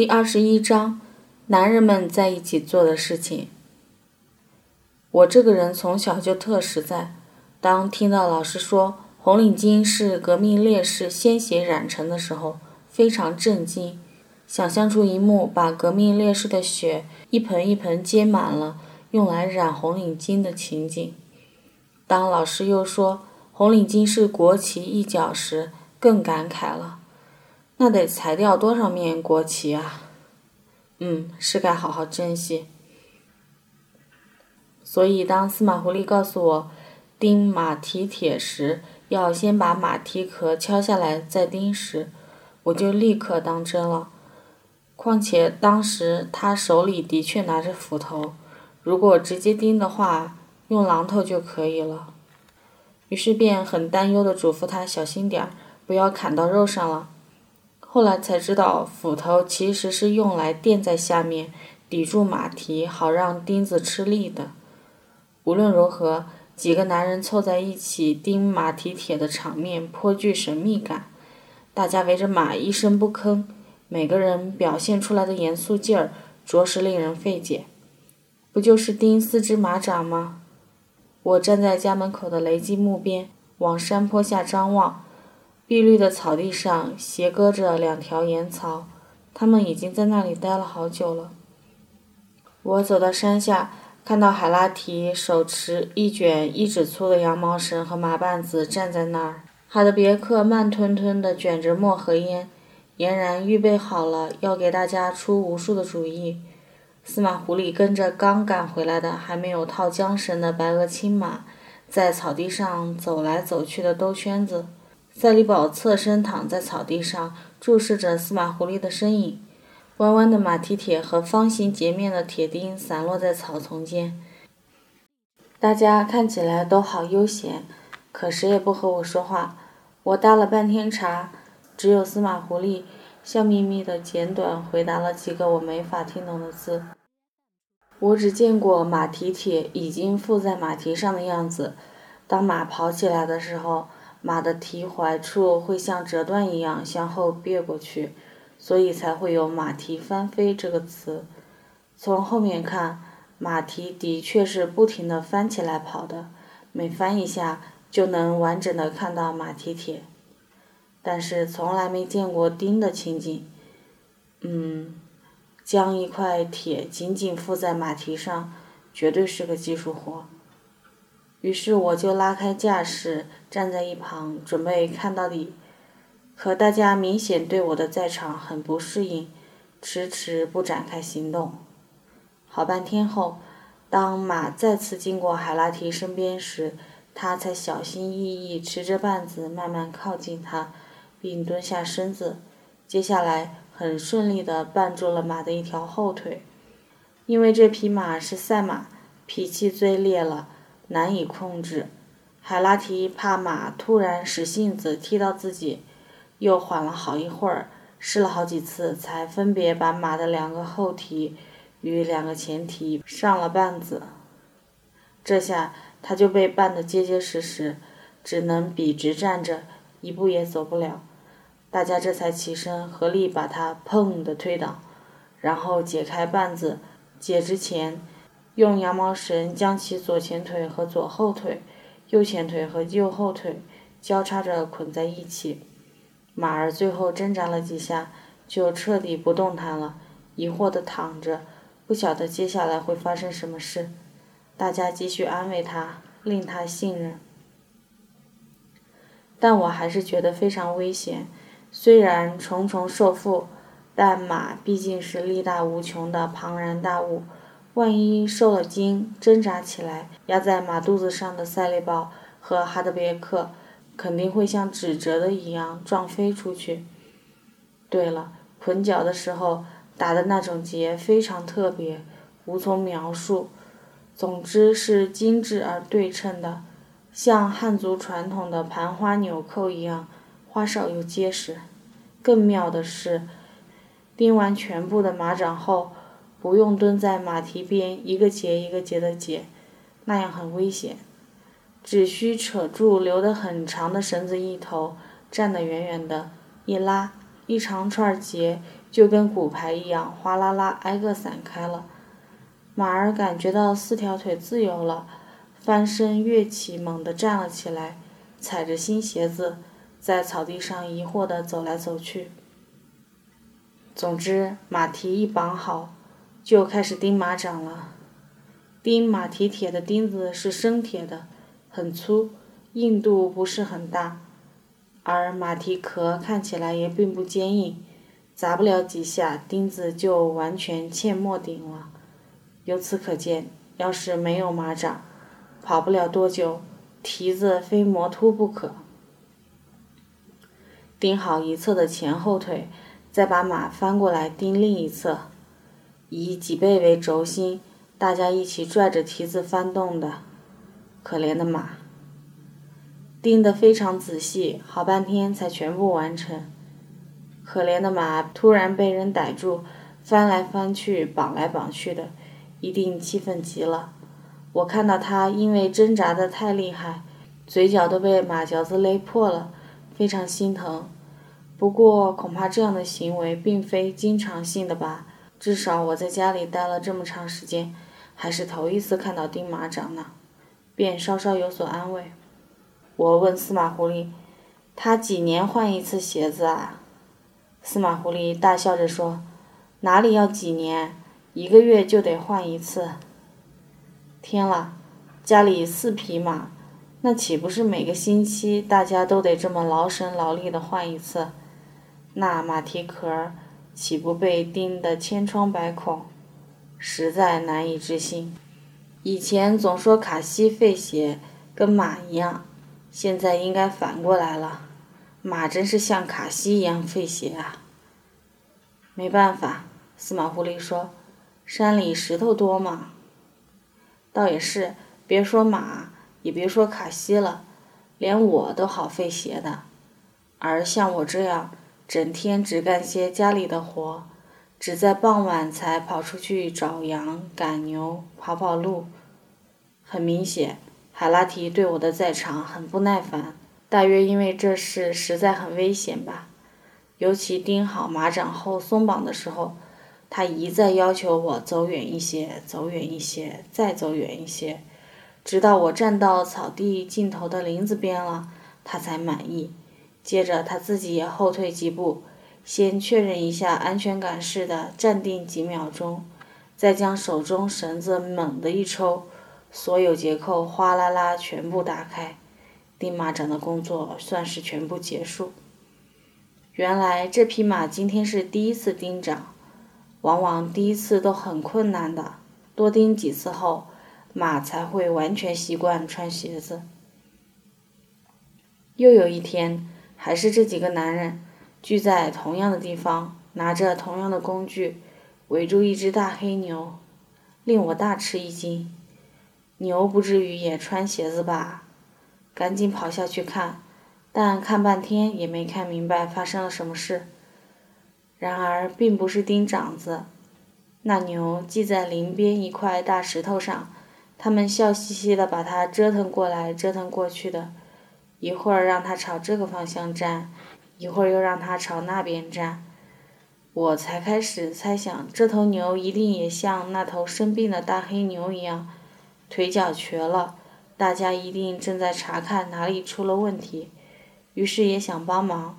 第二十一章，男人们在一起做的事情。我这个人从小就特实在，当听到老师说红领巾是革命烈士鲜血染成的时候，非常震惊，想象出一幕把革命烈士的血一盆一盆接满了，用来染红领巾的情景。当老师又说红领巾是国旗一角时，更感慨了。那得裁掉多少面国旗啊？嗯，是该好好珍惜。所以，当司马狐狸告诉我钉马蹄铁时要先把马蹄壳敲下来再钉时，我就立刻当真了。况且当时他手里的确拿着斧头，如果直接钉的话，用榔头就可以了。于是便很担忧地嘱咐他小心点儿，不要砍到肉上了。后来才知道，斧头其实是用来垫在下面，抵住马蹄，好让钉子吃力的。无论如何，几个男人凑在一起钉马蹄铁的场面颇具神秘感。大家围着马一声不吭，每个人表现出来的严肃劲儿，着实令人费解。不就是钉四只马掌吗？我站在家门口的雷击木边，往山坡下张望。碧绿的草地上斜搁着两条岩槽，他们已经在那里待了好久了。我走到山下，看到海拉提手持一卷一指粗的羊毛绳和麻瓣子站在那儿，哈德别克慢吞吞地卷着墨盒烟，俨然预备好了要给大家出无数的主意。司马狐狸跟着刚赶回来的还没有套缰绳的白额青马，在草地上走来走去的兜圈子。赛里宝侧身躺在草地上，注视着司马狐狸的身影。弯弯的马蹄铁和方形截面的铁钉散落在草丛间。大家看起来都好悠闲，可谁也不和我说话。我搭了半天茶，只有司马狐狸笑眯眯的简短回答了几个我没法听懂的字。我只见过马蹄铁已经附在马蹄上的样子，当马跑起来的时候。马的蹄踝处会像折断一样向后别过去，所以才会有“马蹄翻飞”这个词。从后面看，马蹄的确是不停地翻起来跑的，每翻一下就能完整的看到马蹄铁。但是从来没见过钉的情景。嗯，将一块铁紧紧附在马蹄上，绝对是个技术活。于是我就拉开架势，站在一旁准备看到底。可大家明显对我的在场很不适应，迟迟不展开行动。好半天后，当马再次经过海拉提身边时，他才小心翼翼持着绊子慢慢靠近他，并蹲下身子。接下来很顺利地绊住了马的一条后腿。因为这匹马是赛马，脾气最烈了。难以控制，海拉提怕马突然使性子踢到自己，又缓了好一会儿，试了好几次，才分别把马的两个后蹄与两个前蹄上了绊子。这下他就被绊得结结实实，只能笔直站着，一步也走不了。大家这才起身，合力把他砰的推倒，然后解开绊子，解之前。用羊毛绳将其左前腿和左后腿、右前腿和右后腿交叉着捆在一起。马儿最后挣扎了几下，就彻底不动弹了，疑惑地躺着，不晓得接下来会发生什么事。大家继续安慰他，令他信任。但我还是觉得非常危险。虽然重重受缚，但马毕竟是力大无穷的庞然大物。万一受了惊，挣扎起来，压在马肚子上的赛利堡和哈德别克肯定会像纸折的一样撞飞出去。对了，捆脚的时候打的那种结非常特别，无从描述。总之是精致而对称的，像汉族传统的盘花纽扣一样，花哨又结实。更妙的是，钉完全部的马掌后。不用蹲在马蹄边一个节一个节的解，那样很危险。只需扯住留得很长的绳子一头，站得远远的，一拉，一长串结就跟骨牌一样，哗啦啦挨个散开了。马儿感觉到四条腿自由了，翻身跃起，猛地站了起来，踩着新鞋子，在草地上疑惑地走来走去。总之，马蹄一绑好，就开始钉马掌了。钉马蹄铁的钉子是生铁的，很粗，硬度不是很大，而马蹄壳看起来也并不坚硬，砸不了几下，钉子就完全嵌没顶了。由此可见，要是没有马掌，跑不了多久，蹄子非磨秃不可。钉好一侧的前后腿，再把马翻过来钉另一侧，以脊背为轴心，大家一起拽着蹄子翻动的。可怜的马，盯得非常仔细，好半天才全部完成。可怜的马突然被人逮住，翻来翻去，绑来绑去的。一定气愤极了。我看到他因为挣扎的太厉害，嘴角都被马嚼子勒破了，非常心疼。不过恐怕这样的行为并非经常性的吧？至少我在家里待了这么长时间，还是头一次看到钉马掌呢。便稍稍有所安慰。我问司马狐狸：“他几年换一次鞋子啊？”司马狐狸大笑着说：“哪里要几年？”一个月就得换一次。天啦，家里四匹马，那岂不是每个星期大家都得这么劳神劳力的换一次？那马蹄壳儿岂不被钉得千疮百孔？实在难以置信。以前总说卡西费鞋跟马一样，现在应该反过来了，马真是像卡西一样费鞋啊。没办法，司马狐狸说。山里石头多嘛？倒也是，别说马，也别说卡西了，连我都好费鞋的。而像我这样，整天只干些家里的活，只在傍晚才跑出去找羊、赶牛、跑跑路。很明显，海拉提对我的在场很不耐烦，大约因为这事实在很危险吧。尤其钉好马掌后松绑的时候。他一再要求我走远一些，走远一些，再走远一些，直到我站到草地尽头的林子边了，他才满意。接着他自己也后退几步，先确认一下安全感似的站定几秒钟，再将手中绳子猛地一抽，所有结扣哗啦啦全部打开，钉马掌的工作算是全部结束。原来这匹马今天是第一次钉掌。往往第一次都很困难的，多钉几次后，马才会完全习惯穿鞋子。又有一天，还是这几个男人聚在同样的地方，拿着同样的工具，围住一只大黑牛，令我大吃一惊。牛不至于也穿鞋子吧？赶紧跑下去看，但看半天也没看明白发生了什么事。然而，并不是钉掌子，那牛系在林边一块大石头上，他们笑嘻嘻地把它折腾过来折腾过去的，一会儿让它朝这个方向站，一会儿又让它朝那边站。我才开始猜想，这头牛一定也像那头生病的大黑牛一样，腿脚瘸了。大家一定正在查看哪里出了问题，于是也想帮忙。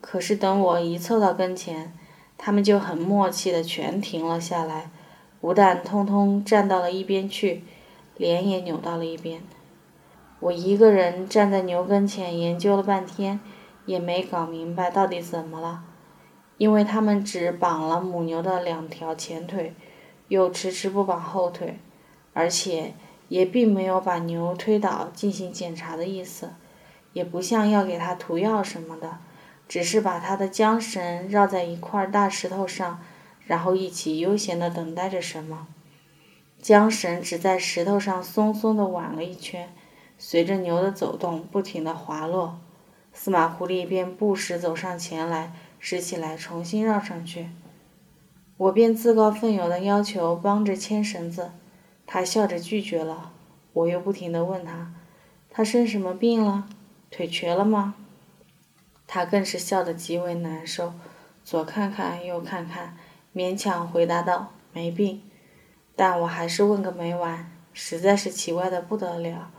可是等我一凑到跟前，他们就很默契的全停了下来，不但通通站到了一边去，脸也扭到了一边。我一个人站在牛跟前研究了半天，也没搞明白到底怎么了，因为他们只绑了母牛的两条前腿，又迟迟不绑后腿，而且也并没有把牛推倒进行检查的意思，也不像要给它涂药什么的。只是把它的缰绳绕在一块大石头上，然后一起悠闲地等待着什么。缰绳只在石头上松松地挽了一圈，随着牛的走动不停地滑落。司马狐狸便不时走上前来拾起来重新绕上去。我便自告奋勇地要求帮着牵绳子，他笑着拒绝了。我又不停地问他：“他生什么病了？腿瘸了吗？”他更是笑得极为难受，左看看右看看，勉强回答道：“没病。”但我还是问个没完，实在是奇怪的不得了。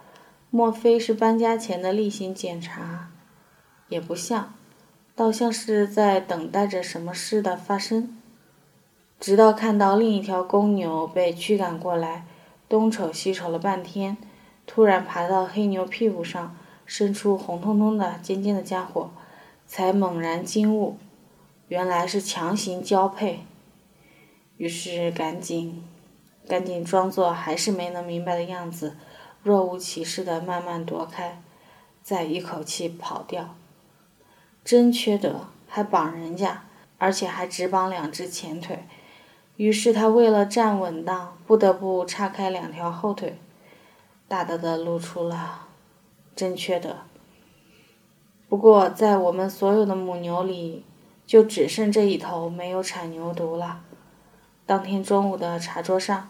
莫非是搬家前的例行检查？也不像，倒像是在等待着什么事的发生。直到看到另一条公牛被驱赶过来，东瞅西瞅了半天，突然爬到黑牛屁股上，伸出红彤彤的尖尖的家伙，才猛然惊悟，原来是强行交配。于是赶紧，赶紧装作还是没能明白的样子。若无其事地慢慢躲开，再一口气跑掉。真缺德，还绑人家，而且还只绑两只前腿。于是他为了站稳当，不得不岔开两条后腿，大大的露出了真缺德。不过在我们所有的母牛里，就只剩这一头没有产牛犊了。当天中午的茶桌上。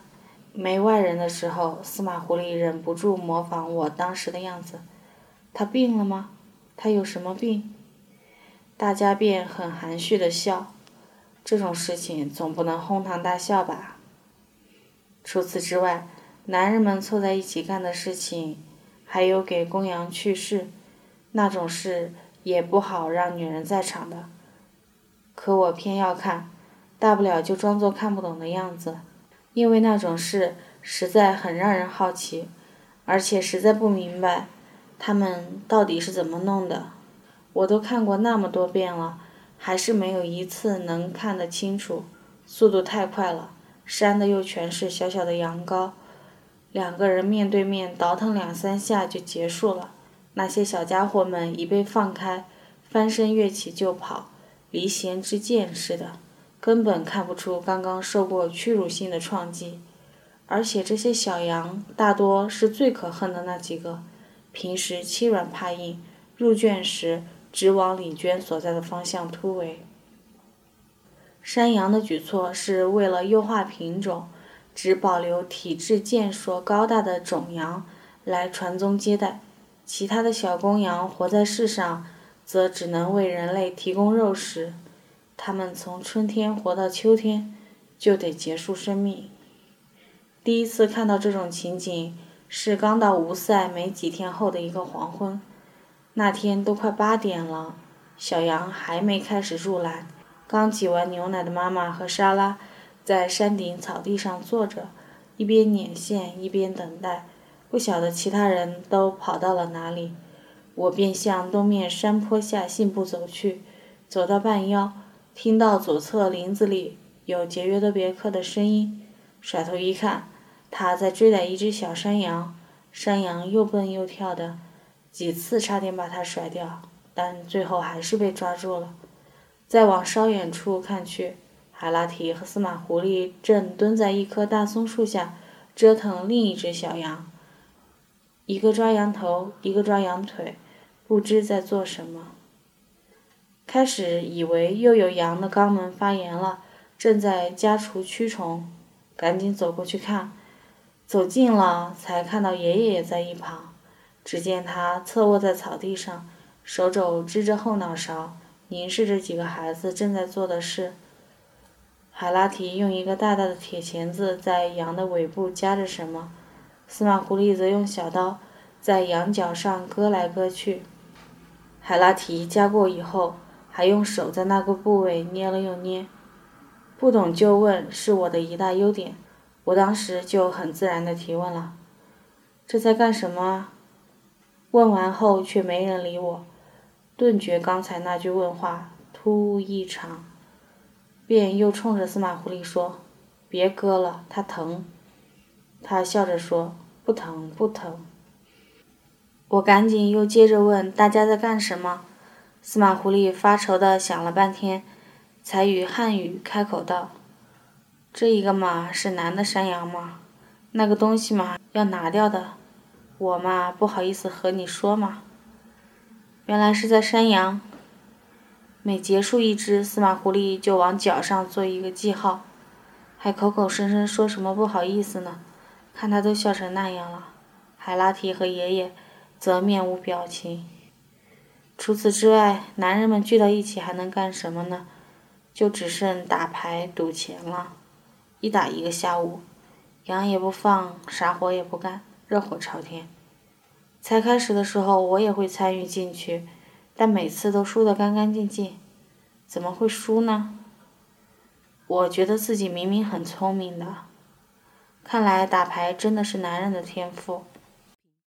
没外人的时候，司马狐狸忍不住模仿我当时的样子。他病了吗？他有什么病？大家便很含蓄的笑。这种事情总不能哄堂大笑吧？除此之外，男人们凑在一起干的事情，还有给公羊去世，那种事也不好让女人在场的。可我偏要看，大不了就装作看不懂的样子。因为那种事实在很让人好奇，而且实在不明白他们到底是怎么弄的。我都看过那么多遍了，还是没有一次能看得清楚，速度太快了，扇的又全是小小的羊羔。两个人面对面倒腾两三下就结束了，那些小家伙们一被放开，翻身跃起就跑，离弦之箭似的。根本看不出刚刚受过屈辱性的创击，而且这些小羊大多是最可恨的那几个，平时欺软怕硬，入圈时只往李娟所在的方向突围。山羊的举措是为了优化品种，只保留体质健硕高大的种羊来传宗接代，其他的小公羊活在世上，则只能为人类提供肉食。他们从春天活到秋天，就得结束生命。第一次看到这种情景，是刚到吴塞没几天后的一个黄昏。那天都快八点了，小羊还没开始入栏。刚挤完牛奶的妈妈和莎拉，在山顶草地上坐着，一边捻线一边等待。不晓得其他人都跑到了哪里，我便向东面山坡下信步走去，走到半腰。听到左侧林子里有杰约德别克的声音，甩头一看，他在追赶一只小山羊。山羊又蹦又跳的，几次差点把他甩掉，但最后还是被抓住了。再往稍远处看去，海拉提和司马狐狸正蹲在一棵大松树下折腾另一只小羊，一个抓羊头，一个抓羊腿，不知在做什么。开始以为又有羊的肛门发炎了，正在加除蛆虫，赶紧走过去看。走近了，才看到爷爷也在一旁。只见他侧卧在草地上，手肘支着后脑勺，凝视着几个孩子正在做的事。海拉提用一个大大的铁钳子在羊的尾部夹着什么，司马狐狸则用小刀在羊角上割来割去。海拉提夹过以后。还用手在那个部位捏了又捏，不懂就问是我的一大优点。我当时就很自然的提问了：“这在干什么？”问完后却没人理我，顿觉刚才那句问话突兀异常，便又冲着司马狐狸说：“别割了，它疼。”他笑着说：“不疼，不疼。”我赶紧又接着问：“大家在干什么？”司马狐狸发愁地想了半天，才与汉语开口道：“这一个嘛是男的山羊嘛，那个东西嘛要拿掉的，我嘛不好意思和你说嘛。原来是在山羊。每结束一只，司马狐狸就往脚上做一个记号，还口口声声说什么不好意思呢。看他都笑成那样了，海拉提和爷爷则面无表情。除此之外，男人们聚到一起还能干什么呢？就只剩打牌赌钱了，一打一个下午，羊也不放，啥活也不干，热火朝天。才开始的时候，我也会参与进去，但每次都输得干干净净。怎么会输呢？我觉得自己明明很聪明的。看来打牌真的是男人的天赋。